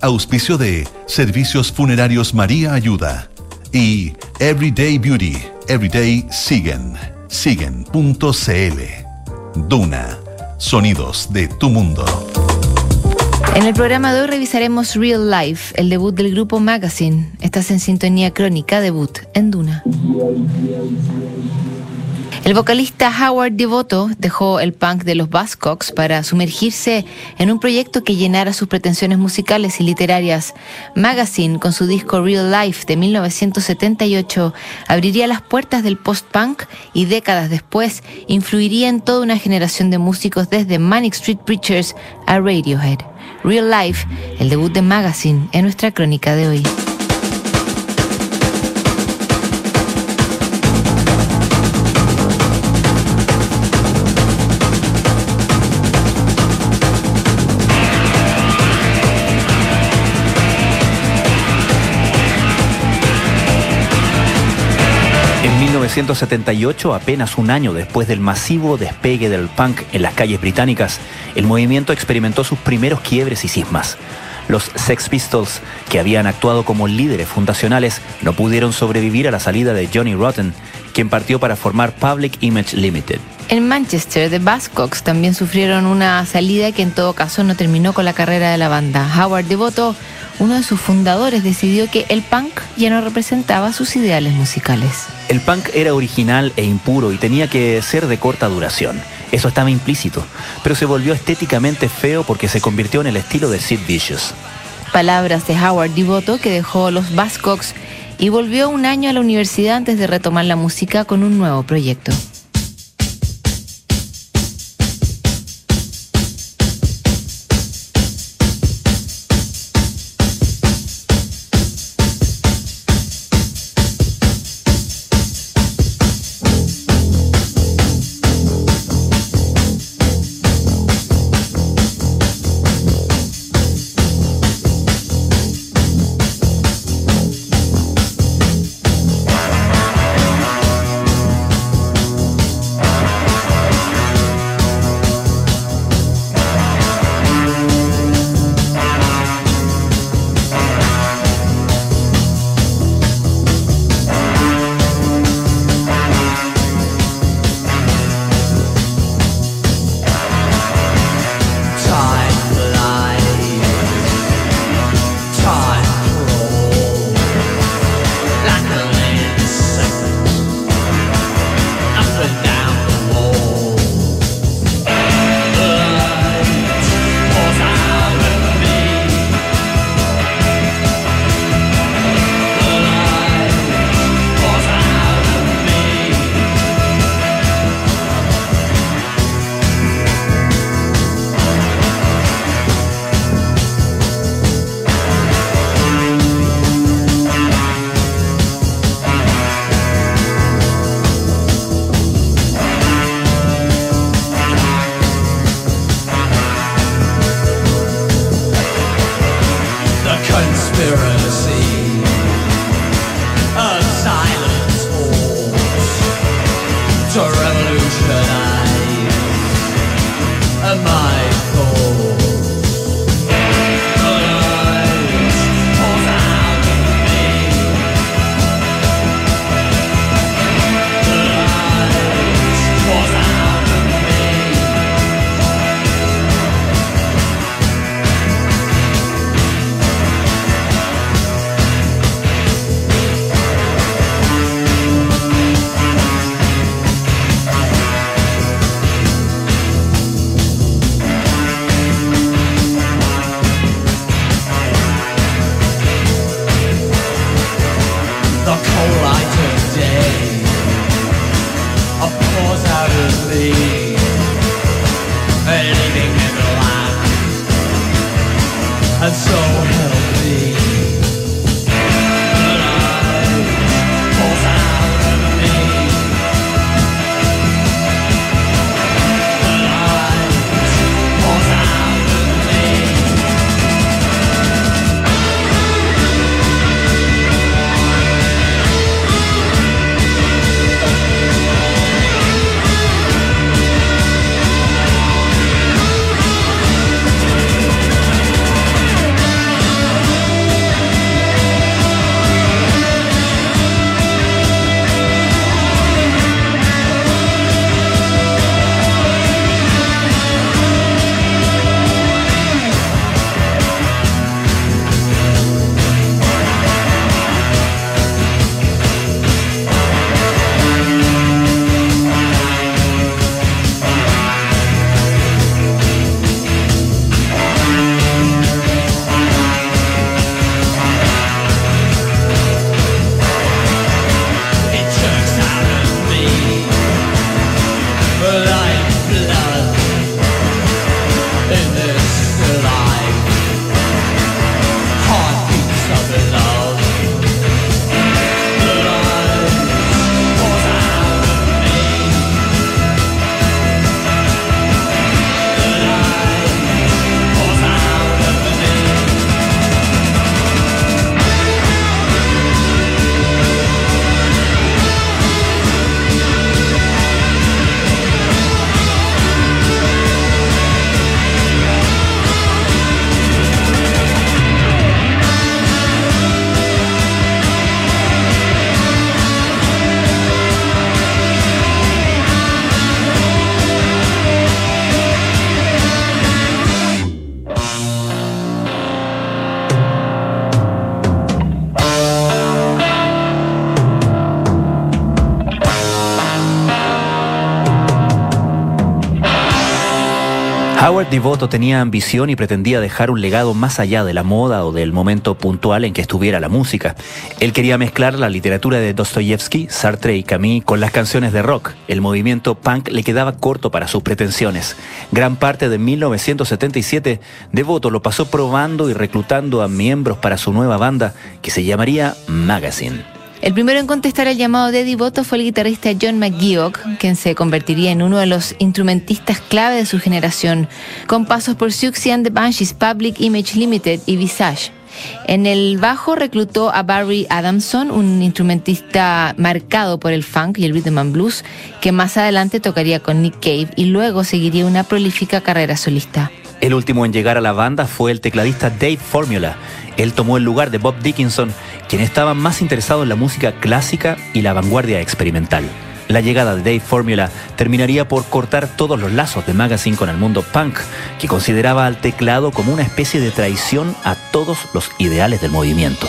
Auspicio de Servicios Funerarios María Ayuda y Everyday Beauty, Everyday Siguen, siguen.cl. Duna, sonidos de tu mundo. En el programa de hoy revisaremos Real Life, el debut del grupo Magazine. Estás en sintonía crónica debut en Duna. El vocalista Howard Devoto dejó el punk de los Buzzcocks para sumergirse en un proyecto que llenara sus pretensiones musicales y literarias. Magazine, con su disco Real Life de 1978, abriría las puertas del post-punk y décadas después influiría en toda una generación de músicos desde Manic Street Preachers a Radiohead. Real Life, el debut de Magazine, en nuestra crónica de hoy. 1978, apenas un año después del masivo despegue del punk en las calles británicas, el movimiento experimentó sus primeros quiebres y cismas. Los Sex Pistols, que habían actuado como líderes fundacionales, no pudieron sobrevivir a la salida de Johnny Rotten, quien partió para formar Public Image Limited. En Manchester, The Buzzcocks también sufrieron una salida que en todo caso no terminó con la carrera de la banda. Howard Devoto, uno de sus fundadores, decidió que el punk ya no representaba sus ideales musicales. El punk era original e impuro y tenía que ser de corta duración. Eso estaba implícito, pero se volvió estéticamente feo porque se convirtió en el estilo de Sid Vicious. Palabras de Howard Devoto que dejó los Buzzcocks y volvió un año a la universidad antes de retomar la música con un nuevo proyecto. Devoto tenía ambición y pretendía dejar un legado más allá de la moda o del momento puntual en que estuviera la música. Él quería mezclar la literatura de Dostoyevsky, Sartre y Camille con las canciones de rock. El movimiento punk le quedaba corto para sus pretensiones. Gran parte de 1977, Devoto lo pasó probando y reclutando a miembros para su nueva banda que se llamaría Magazine. El primero en contestar el llamado de Eddie Voto fue el guitarrista John McGeoch, quien se convertiría en uno de los instrumentistas clave de su generación, con pasos por Siouxsie and the Banshees, Public Image Limited y Visage. En el bajo reclutó a Barry Adamson, un instrumentista marcado por el funk y el rhythm and blues, que más adelante tocaría con Nick Cave y luego seguiría una prolífica carrera solista. El último en llegar a la banda fue el tecladista Dave Formula. Él tomó el lugar de Bob Dickinson, quien estaba más interesado en la música clásica y la vanguardia experimental. La llegada de Dave Formula terminaría por cortar todos los lazos de Magazine con el mundo punk, que consideraba al teclado como una especie de traición a todos los ideales del movimiento.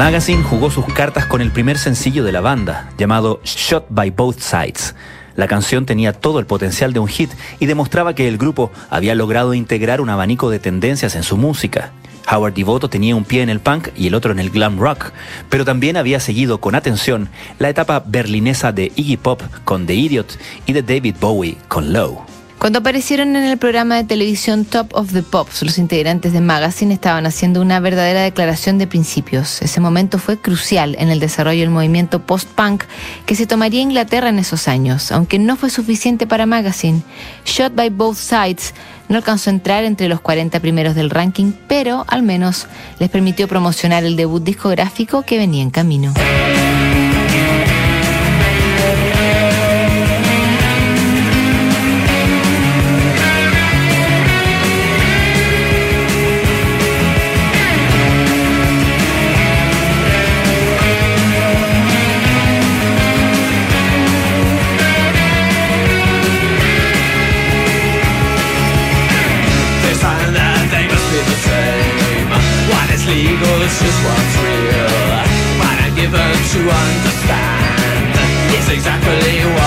Magazine jugó sus cartas con el primer sencillo de la banda, llamado Shot by Both Sides. La canción tenía todo el potencial de un hit y demostraba que el grupo había logrado integrar un abanico de tendencias en su música. Howard Devoto tenía un pie en el punk y el otro en el glam rock, pero también había seguido con atención la etapa berlinesa de Iggy Pop con The Idiot y de David Bowie con Low. Cuando aparecieron en el programa de televisión Top of the Pops, los integrantes de Magazine estaban haciendo una verdadera declaración de principios. Ese momento fue crucial en el desarrollo del movimiento post-punk que se tomaría Inglaterra en esos años, aunque no fue suficiente para Magazine. Shot by Both Sides no alcanzó a entrar entre los 40 primeros del ranking, pero al menos les permitió promocionar el debut discográfico que venía en camino. goes just what's real. But I'm given to understand? It's exactly what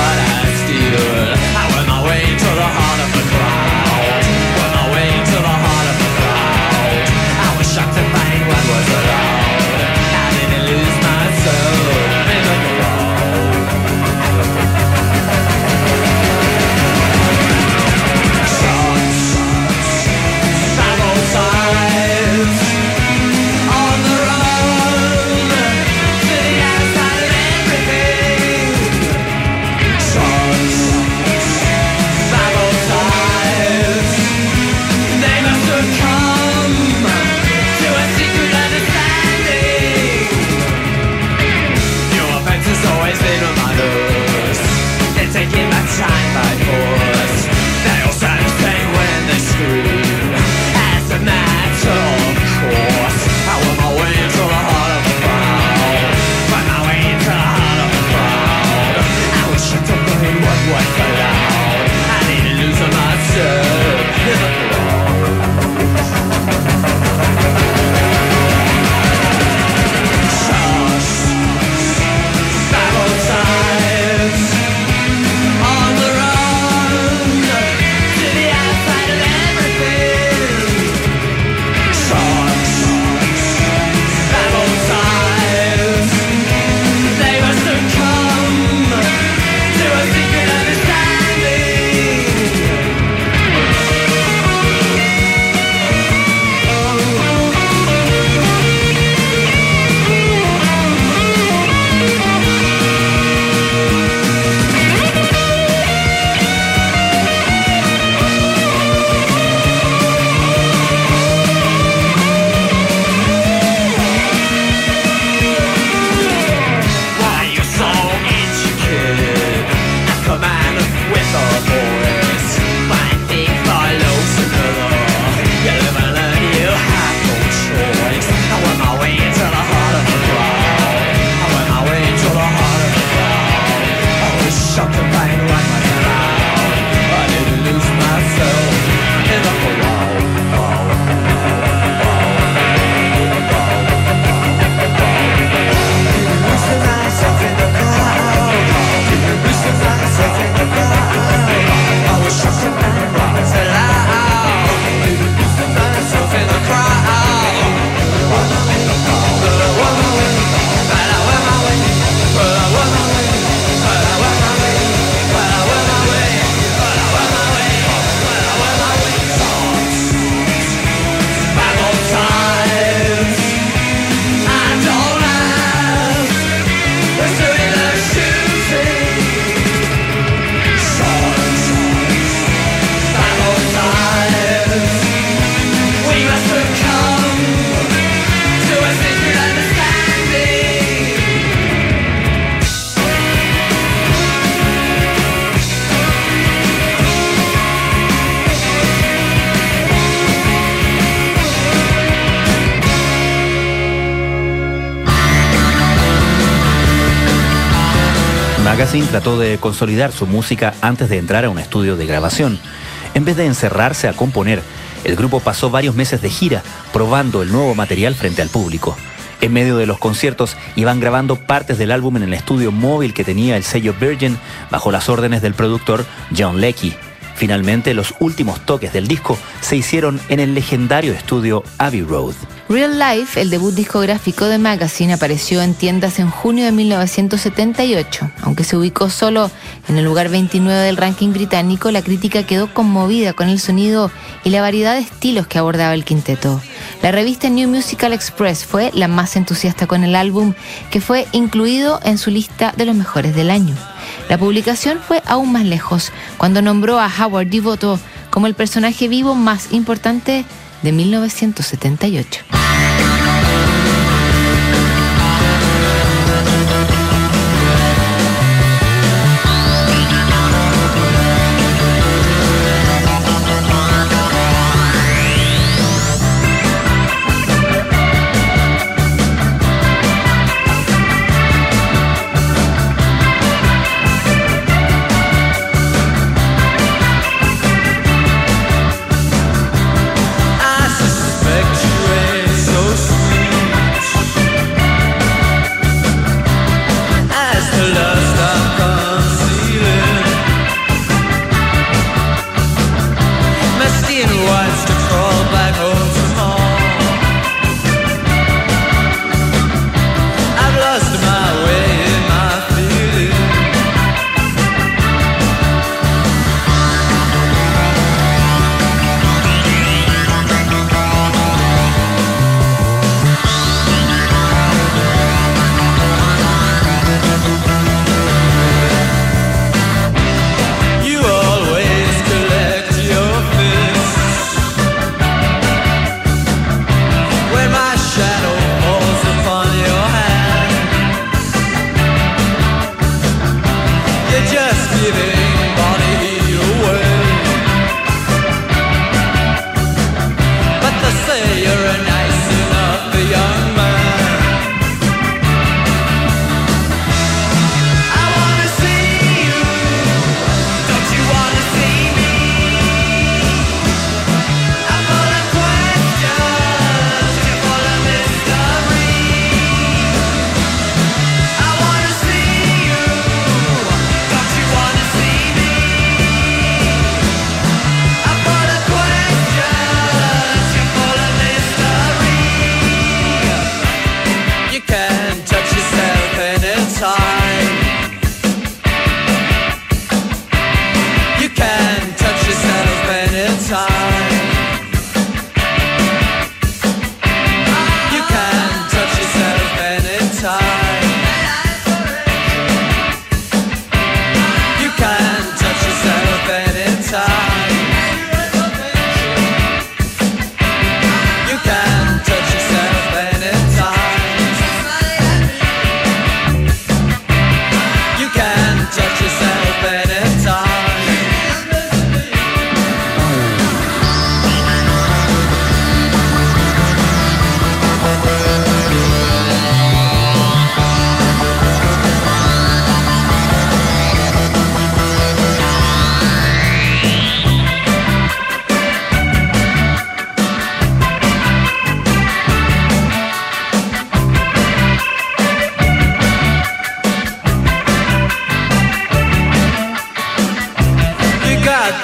consolidar su música antes de entrar a un estudio de grabación. En vez de encerrarse a componer, el grupo pasó varios meses de gira probando el nuevo material frente al público. En medio de los conciertos iban grabando partes del álbum en el estudio móvil que tenía el sello Virgin bajo las órdenes del productor John Leckie. Finalmente, los últimos toques del disco se hicieron en el legendario estudio Abbey Road. Real Life, el debut discográfico de Magazine, apareció en tiendas en junio de 1978. Aunque se ubicó solo en el lugar 29 del ranking británico, la crítica quedó conmovida con el sonido y la variedad de estilos que abordaba el quinteto. La revista New Musical Express fue la más entusiasta con el álbum, que fue incluido en su lista de los mejores del año. La publicación fue aún más lejos, cuando nombró a Howard Devoto como el personaje vivo más importante de 1978. shadow.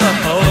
oh.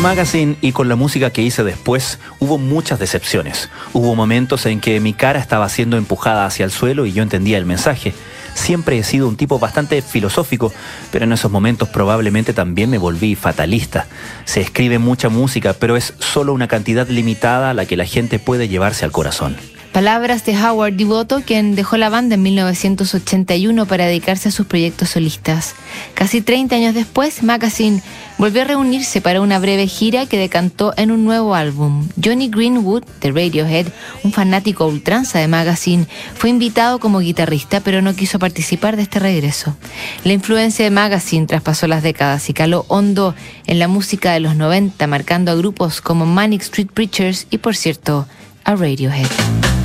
Magazine y con la música que hice después hubo muchas decepciones. Hubo momentos en que mi cara estaba siendo empujada hacia el suelo y yo entendía el mensaje. Siempre he sido un tipo bastante filosófico, pero en esos momentos probablemente también me volví fatalista. Se escribe mucha música, pero es solo una cantidad limitada a la que la gente puede llevarse al corazón. Palabras de Howard Devoto, quien dejó la banda en 1981 para dedicarse a sus proyectos solistas. Casi 30 años después, Magazine volvió a reunirse para una breve gira que decantó en un nuevo álbum. Johnny Greenwood, de Radiohead, un fanático ultranza de Magazine, fue invitado como guitarrista, pero no quiso participar de este regreso. La influencia de Magazine traspasó las décadas y caló hondo en la música de los 90, marcando a grupos como Manic Street Preachers y, por cierto, a Radiohead.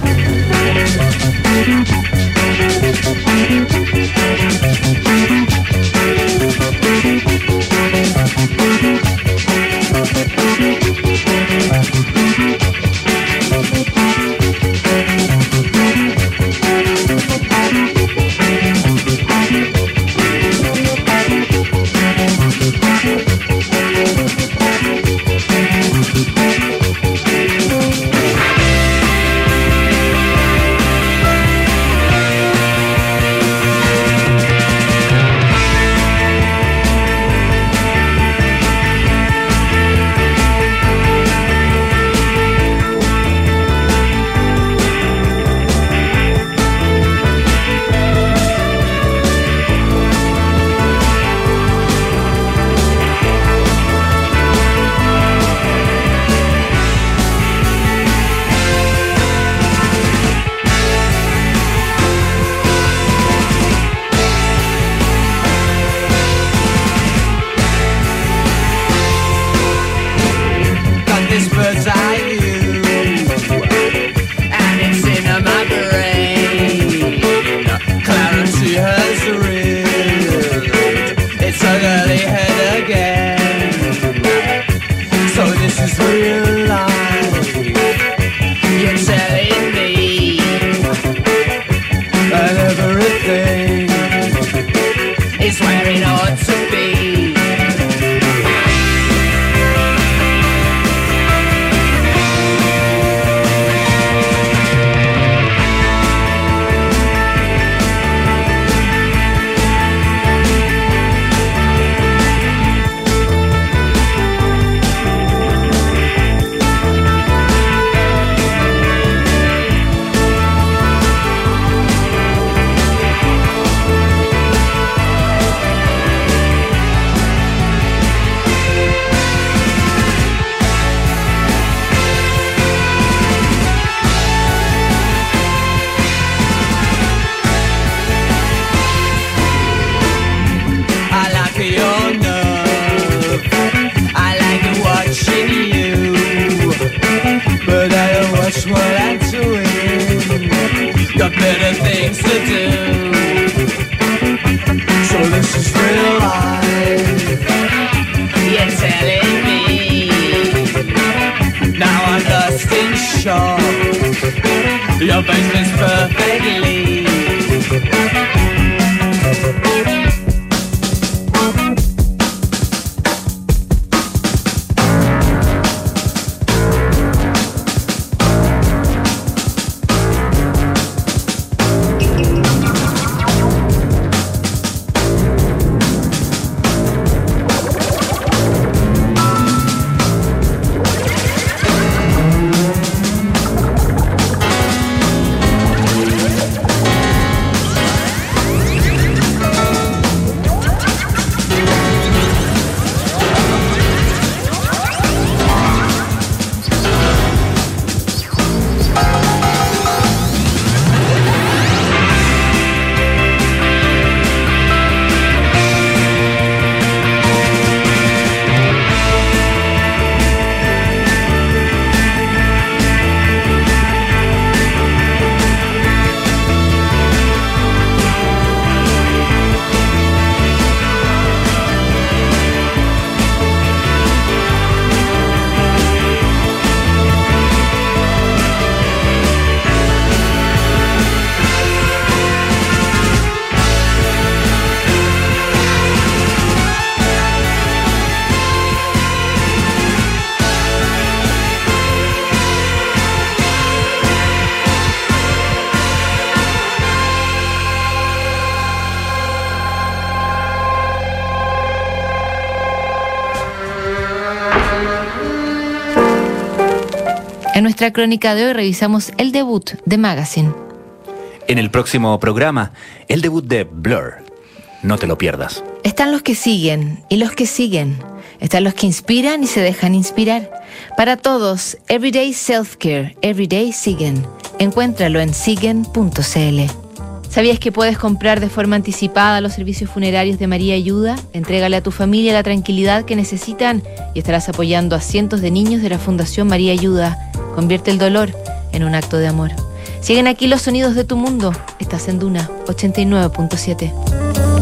Thank you. Nuestra crónica de hoy revisamos el debut de Magazine. En el próximo programa, el debut de Blur. No te lo pierdas. Están los que siguen y los que siguen. Están los que inspiran y se dejan inspirar. Para todos, Everyday Self Care, Everyday Siguen. Encuéntralo en siguen.cl. ¿Sabías que puedes comprar de forma anticipada los servicios funerarios de María Ayuda? Entrégale a tu familia la tranquilidad que necesitan y estarás apoyando a cientos de niños de la Fundación María Ayuda. Convierte el dolor en un acto de amor. Siguen aquí los sonidos de tu mundo. Estás en Duna 89.7.